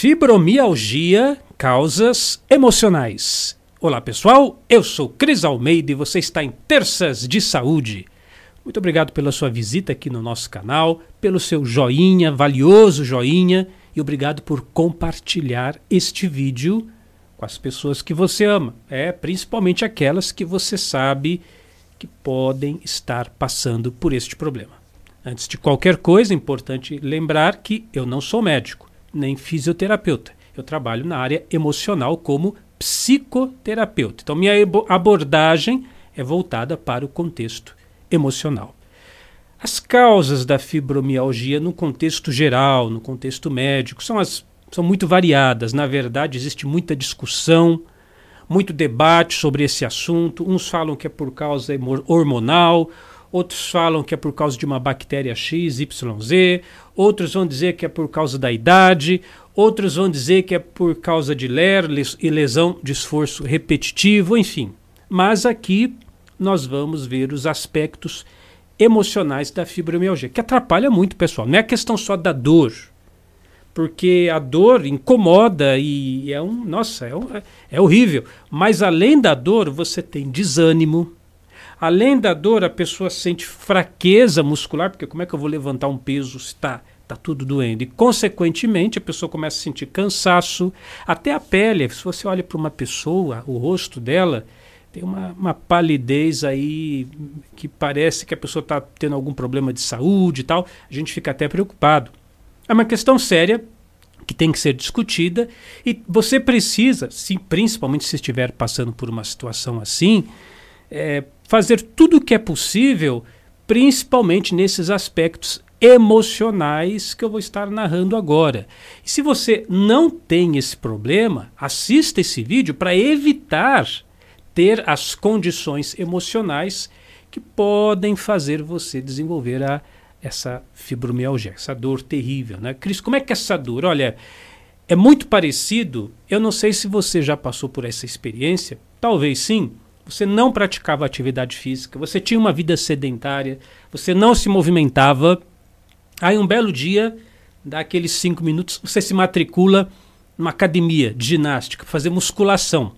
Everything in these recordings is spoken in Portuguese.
Fibromialgia, causas emocionais. Olá pessoal, eu sou Cris Almeida e você está em Terças de Saúde. Muito obrigado pela sua visita aqui no nosso canal, pelo seu joinha, valioso joinha, e obrigado por compartilhar este vídeo com as pessoas que você ama. É, principalmente aquelas que você sabe que podem estar passando por este problema. Antes de qualquer coisa, é importante lembrar que eu não sou médico nem fisioterapeuta. Eu trabalho na área emocional como psicoterapeuta. Então, minha abordagem é voltada para o contexto emocional. As causas da fibromialgia no contexto geral, no contexto médico, são, as, são muito variadas. Na verdade, existe muita discussão, muito debate sobre esse assunto. Uns falam que é por causa hormonal, outros falam que é por causa de uma bactéria X, Y, Z, outros vão dizer que é por causa da idade, outros vão dizer que é por causa de ler e lesão de esforço repetitivo, enfim. Mas aqui nós vamos ver os aspectos emocionais da fibromialgia, que atrapalha muito, pessoal. Não é questão só da dor, porque a dor incomoda e é um, nossa, é, um, é horrível. Mas além da dor, você tem desânimo, Além da dor, a pessoa sente fraqueza muscular, porque como é que eu vou levantar um peso se está tá tudo doendo? E, consequentemente, a pessoa começa a sentir cansaço, até a pele. Se você olha para uma pessoa, o rosto dela tem uma, uma palidez aí que parece que a pessoa está tendo algum problema de saúde e tal. A gente fica até preocupado. É uma questão séria que tem que ser discutida e você precisa, se, principalmente se estiver passando por uma situação assim, é, fazer tudo o que é possível, principalmente nesses aspectos emocionais que eu vou estar narrando agora. E se você não tem esse problema, assista esse vídeo para evitar ter as condições emocionais que podem fazer você desenvolver a, essa fibromialgia, essa dor terrível. Né? Cris, como é que é essa dor? Olha, é muito parecido, eu não sei se você já passou por essa experiência, talvez sim, você não praticava atividade física, você tinha uma vida sedentária, você não se movimentava. Aí um belo dia, daqueles cinco minutos, você se matricula numa academia de ginástica, fazer musculação.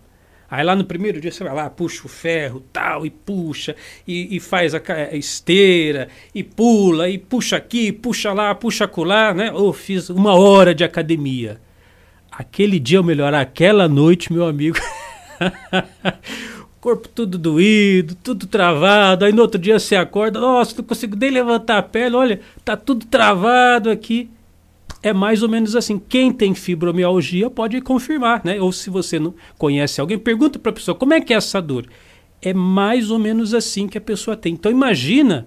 Aí lá no primeiro dia você vai lá, puxa o ferro, tal, e puxa, e, e faz a, esteira, e pula, e puxa aqui, puxa lá, puxa acolá, né? Ou oh, fiz uma hora de academia. Aquele dia eu melhorar, aquela noite, meu amigo. corpo tudo doído, tudo travado. Aí no outro dia você acorda, nossa, não consigo nem levantar a pele, olha, tá tudo travado aqui. É mais ou menos assim. Quem tem fibromialgia pode confirmar, né? Ou se você não conhece alguém, pergunta para a pessoa como é que é essa dor. É mais ou menos assim que a pessoa tem. Então imagina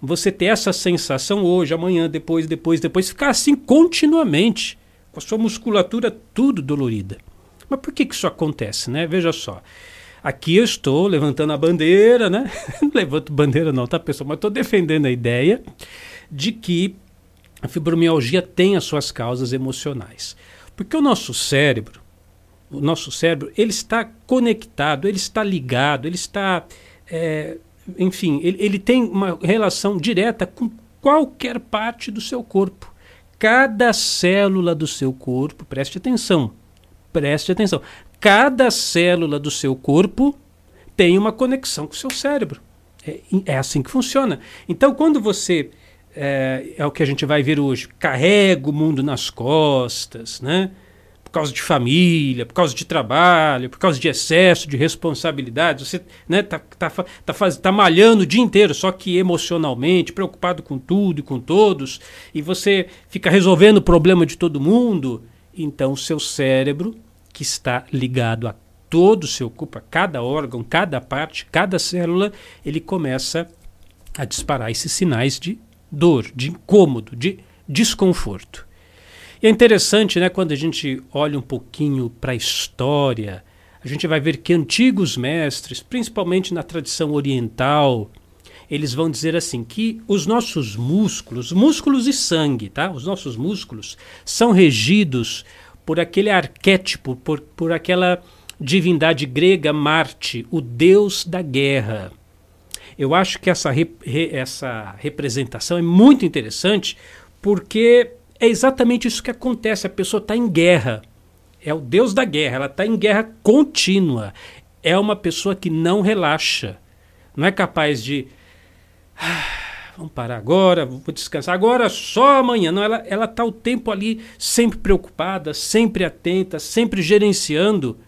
você ter essa sensação hoje, amanhã, depois, depois, depois, ficar assim continuamente, com a sua musculatura tudo dolorida. Mas por que, que isso acontece, né? Veja só. Aqui eu estou levantando a bandeira, né? Não levanto bandeira não, tá pessoal? Mas estou defendendo a ideia de que a fibromialgia tem as suas causas emocionais. Porque o nosso cérebro, o nosso cérebro, ele está conectado, ele está ligado, ele está, é, enfim, ele, ele tem uma relação direta com qualquer parte do seu corpo. Cada célula do seu corpo, preste atenção, preste atenção cada célula do seu corpo tem uma conexão com o seu cérebro. É, é assim que funciona. Então, quando você, é, é, o que a gente vai ver hoje, carrega o mundo nas costas, né? por causa de família, por causa de trabalho, por causa de excesso de responsabilidade, você né, tá, tá, tá, tá malhando o dia inteiro, só que emocionalmente, preocupado com tudo e com todos, e você fica resolvendo o problema de todo mundo, então o seu cérebro que está ligado a todo o seu corpo, a cada órgão, cada parte, cada célula, ele começa a disparar esses sinais de dor, de incômodo, de desconforto. E é interessante, né, quando a gente olha um pouquinho para a história, a gente vai ver que antigos mestres, principalmente na tradição oriental, eles vão dizer assim que os nossos músculos, músculos e sangue, tá? Os nossos músculos são regidos por aquele arquétipo, por, por aquela divindade grega Marte, o deus da guerra. Eu acho que essa, re, essa representação é muito interessante porque é exatamente isso que acontece. A pessoa está em guerra. É o Deus da guerra. Ela está em guerra contínua. É uma pessoa que não relaxa. Não é capaz de. Vamos parar agora, vou descansar. Agora, só amanhã. Não, ela ela está o tempo ali sempre preocupada, sempre atenta, sempre gerenciando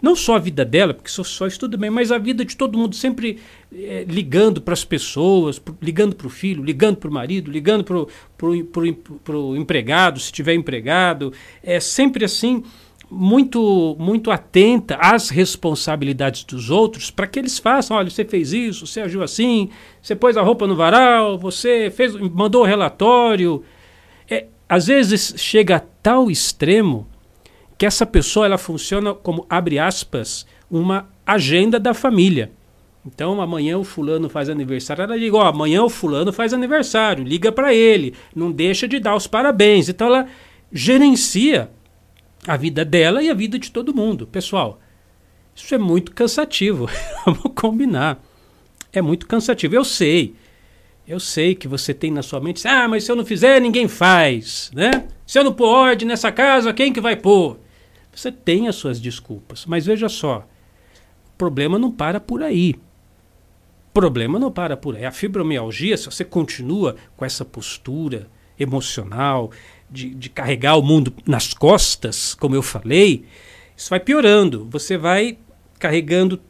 não só a vida dela, porque só, só isso tudo bem, mas a vida de todo mundo, sempre é, ligando para as pessoas, pro, ligando para o filho, ligando para o marido, ligando para o empregado, se tiver empregado, é sempre assim, muito, muito atenta às responsabilidades dos outros para que eles façam, olha, você fez isso, você agiu assim, você pôs a roupa no varal, você fez, mandou o relatório. É, às vezes chega a tal extremo que essa pessoa ela funciona como, abre aspas, uma agenda da família. Então, amanhã o fulano faz aniversário. Ela diz, ó, amanhã o fulano faz aniversário, liga para ele, não deixa de dar os parabéns. Então, ela gerencia a vida dela e a vida de todo mundo. Pessoal, isso é muito cansativo. Vamos combinar. É muito cansativo. Eu sei. Eu sei que você tem na sua mente, ah, mas se eu não fizer, ninguém faz, né? Se eu não pôr ordem nessa casa, quem que vai pôr? Você tem as suas desculpas, mas veja só, o problema não para por aí. O problema não para por aí. A fibromialgia, se você continua com essa postura emocional de, de carregar o mundo nas costas, como eu falei, isso vai piorando. Você vai carregando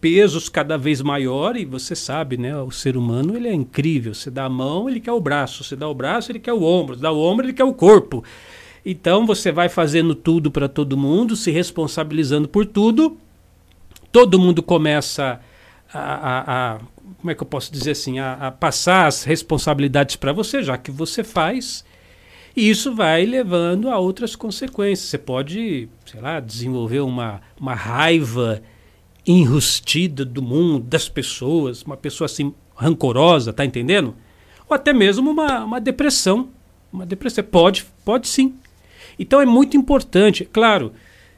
pesos cada vez maior e você sabe, né? O ser humano ele é incrível. Você dá a mão, ele quer o braço. Você dá o braço, ele quer o ombro. Você dá o ombro, ele quer o corpo. Então você vai fazendo tudo para todo mundo, se responsabilizando por tudo. Todo mundo começa a, a, a como é que eu posso dizer assim, a, a passar as responsabilidades para você, já que você faz. E isso vai levando a outras consequências. Você pode, sei lá, desenvolver uma, uma raiva enrustida do mundo, das pessoas, uma pessoa assim rancorosa, tá entendendo? Ou até mesmo uma, uma depressão. Uma depressão. Pode, pode sim. Então é muito importante, claro,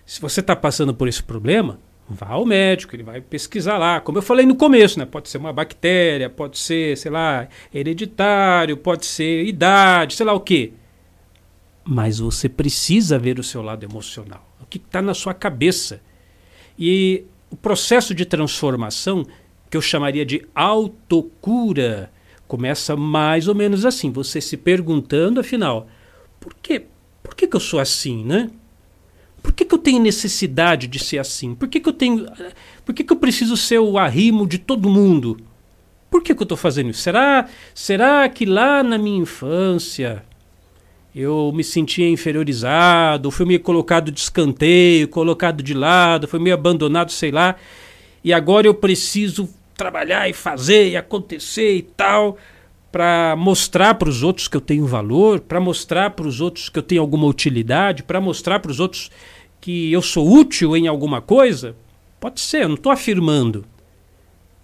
se você está passando por esse problema, vá ao médico, ele vai pesquisar lá. Como eu falei no começo, né? Pode ser uma bactéria, pode ser, sei lá, hereditário, pode ser idade, sei lá o quê. Mas você precisa ver o seu lado emocional, o que está na sua cabeça. E o processo de transformação, que eu chamaria de autocura, começa mais ou menos assim: você se perguntando, afinal, por que por que, que eu sou assim, né? Por que, que eu tenho necessidade de ser assim? Por que, que eu tenho. Por que, que eu preciso ser o arrimo de todo mundo? Por que, que eu estou fazendo isso? Será, será que lá na minha infância eu me sentia inferiorizado, fui meio colocado de escanteio, colocado de lado, fui meio abandonado, sei lá, e agora eu preciso trabalhar e fazer e acontecer e tal, para mostrar para os outros que eu tenho valor, para mostrar para os outros que eu tenho alguma utilidade, para mostrar para os outros que eu sou útil em alguma coisa? Pode ser, eu não estou afirmando.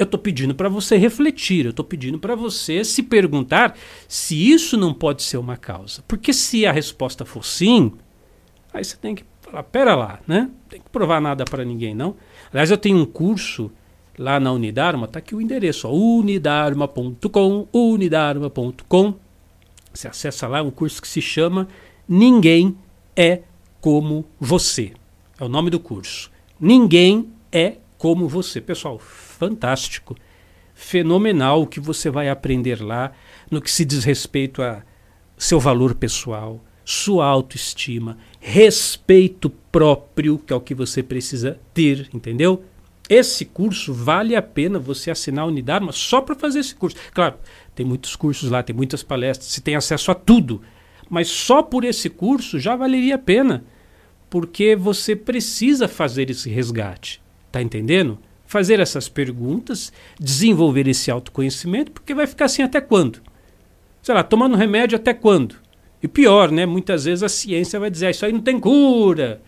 Eu estou pedindo para você refletir, eu estou pedindo para você se perguntar se isso não pode ser uma causa. Porque se a resposta for sim, aí você tem que falar, pera lá, né? Não tem que provar nada para ninguém, não. Aliás, eu tenho um curso lá na Unidarma, está aqui o endereço, unidarma.com, unidarma.com. Você acessa lá um curso que se chama Ninguém é como você. É o nome do curso. Ninguém é como você. Pessoal, fantástico. Fenomenal o que você vai aprender lá no que se diz respeito a seu valor pessoal, sua autoestima, respeito próprio, que é o que você precisa ter, entendeu? Esse curso vale a pena você assinar a unidade, mas só para fazer esse curso. Claro, tem muitos cursos lá, tem muitas palestras, você tem acesso a tudo. Mas só por esse curso já valeria a pena, porque você precisa fazer esse resgate. Tá entendendo? Fazer essas perguntas, desenvolver esse autoconhecimento, porque vai ficar assim até quando? Sei lá, tomando remédio até quando? E pior, né? Muitas vezes a ciência vai dizer, ah, isso aí não tem cura.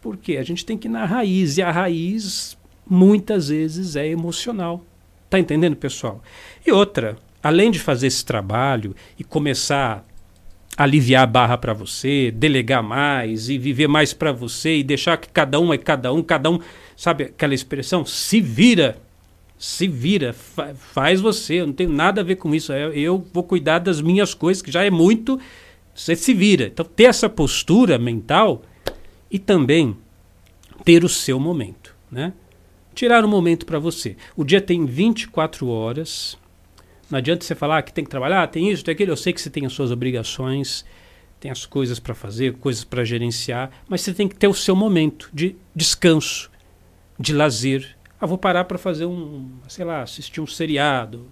Por quê? A gente tem que ir na raiz, e a raiz muitas vezes é emocional. Tá entendendo, pessoal? E outra, além de fazer esse trabalho e começar aliviar a barra para você, delegar mais e viver mais para você e deixar que cada um é cada um, cada um, sabe aquela expressão? Se vira. Se vira, fa faz você, eu não tenho nada a ver com isso. Eu, eu vou cuidar das minhas coisas, que já é muito. Você se vira. Então, ter essa postura mental e também ter o seu momento, né? Tirar um momento para você. O dia tem 24 horas. Não adianta você falar que tem que trabalhar, tem isso, tem aquilo. Eu sei que você tem as suas obrigações, tem as coisas para fazer, coisas para gerenciar, mas você tem que ter o seu momento de descanso, de lazer. Ah, vou parar para fazer um, sei lá, assistir um seriado,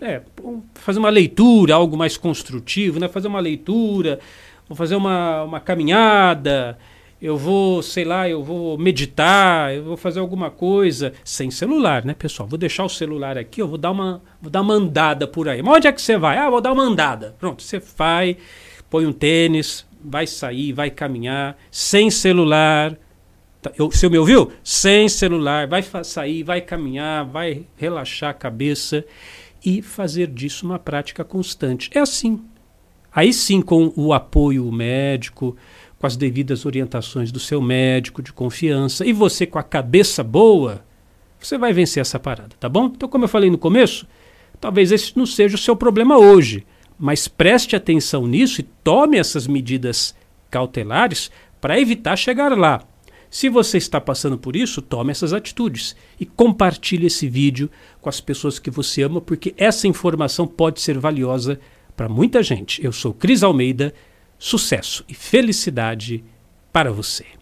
é, fazer uma leitura, algo mais construtivo, né? Fazer uma leitura, vou fazer uma, uma caminhada, eu vou, sei lá, eu vou meditar, eu vou fazer alguma coisa sem celular, né, pessoal? Vou deixar o celular aqui, eu vou dar uma, vou dar uma andada por aí. Mas onde é que você vai? Ah, vou dar uma andada. Pronto, você vai, põe um tênis, vai sair, vai caminhar, sem celular. Tá, eu, você me ouviu? Sem celular, vai sair, vai caminhar, vai relaxar a cabeça e fazer disso uma prática constante. É assim. Aí sim, com o apoio médico, com as devidas orientações do seu médico de confiança e você com a cabeça boa, você vai vencer essa parada, tá bom? Então, como eu falei no começo, talvez esse não seja o seu problema hoje, mas preste atenção nisso e tome essas medidas cautelares para evitar chegar lá. Se você está passando por isso, tome essas atitudes e compartilhe esse vídeo com as pessoas que você ama, porque essa informação pode ser valiosa para muita gente. Eu sou Cris Almeida, sucesso e felicidade para você.